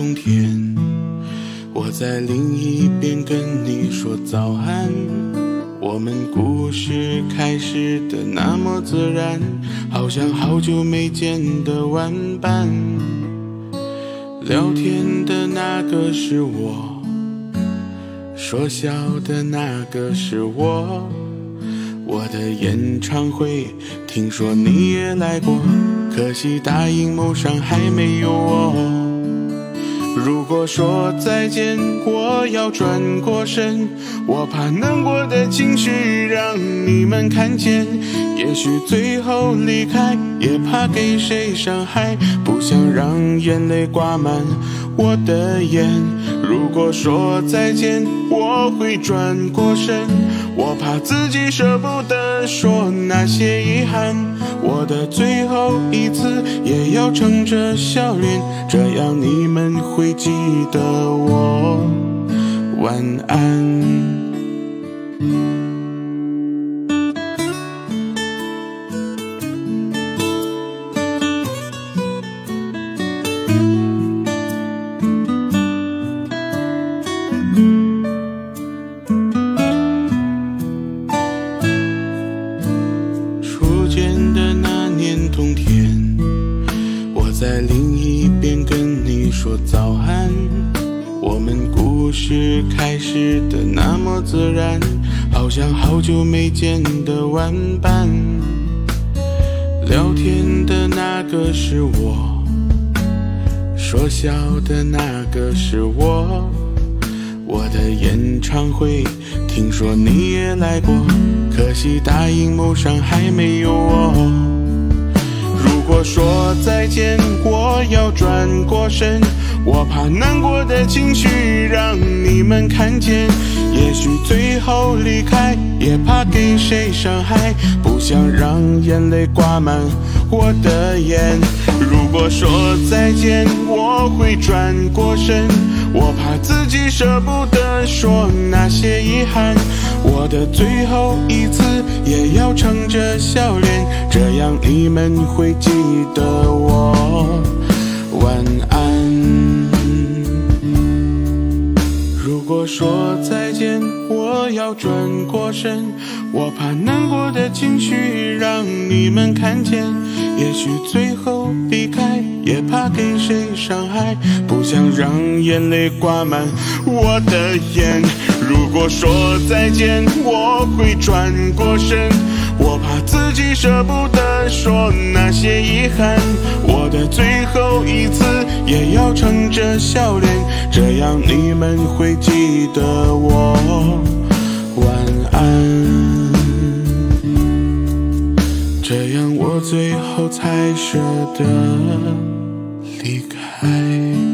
冬天，我在另一边跟你说早安。我们故事开始的那么自然，好像好久没见的玩伴。聊天的那个是我，说笑的那个是我。我的演唱会，听说你也来过，可惜大荧幕上还没有我。如果说再见，我要转过身，我怕难过的情绪让你们看见。也许最后离开，也怕给谁伤害，不想让眼泪挂满我的眼。如果说再见，我会转过身，我怕自己舍不得说那些遗憾。我的最后一次撑着笑脸，这样你们会记得我。晚安。在另一边跟你说早安。我们故事开始的那么自然，好像好久没见的玩伴。聊天的那个是我，说笑的那个是我。我的演唱会，听说你也来过，可惜大荧幕上还没有我。说再见，我要转过身，我怕难过的情绪让你们看见。也许最后离开，也怕给谁伤害，不想让眼泪挂满我的眼。如果说再见，我会转过身，我怕自己舍不得说那些遗憾。我的最后一次也要撑着笑脸，这样你们会记得我。晚安。如果说再见，我要转过身，我怕难过的情绪让你们看见。也许最后离开，也怕给谁伤害，不想让眼泪挂满我的眼。如果说再见，我会转过身，我怕自己舍不得说那些遗憾。我的最后一次也要撑着笑脸，这样你们会记得我。晚安，这样我最后才舍得离开。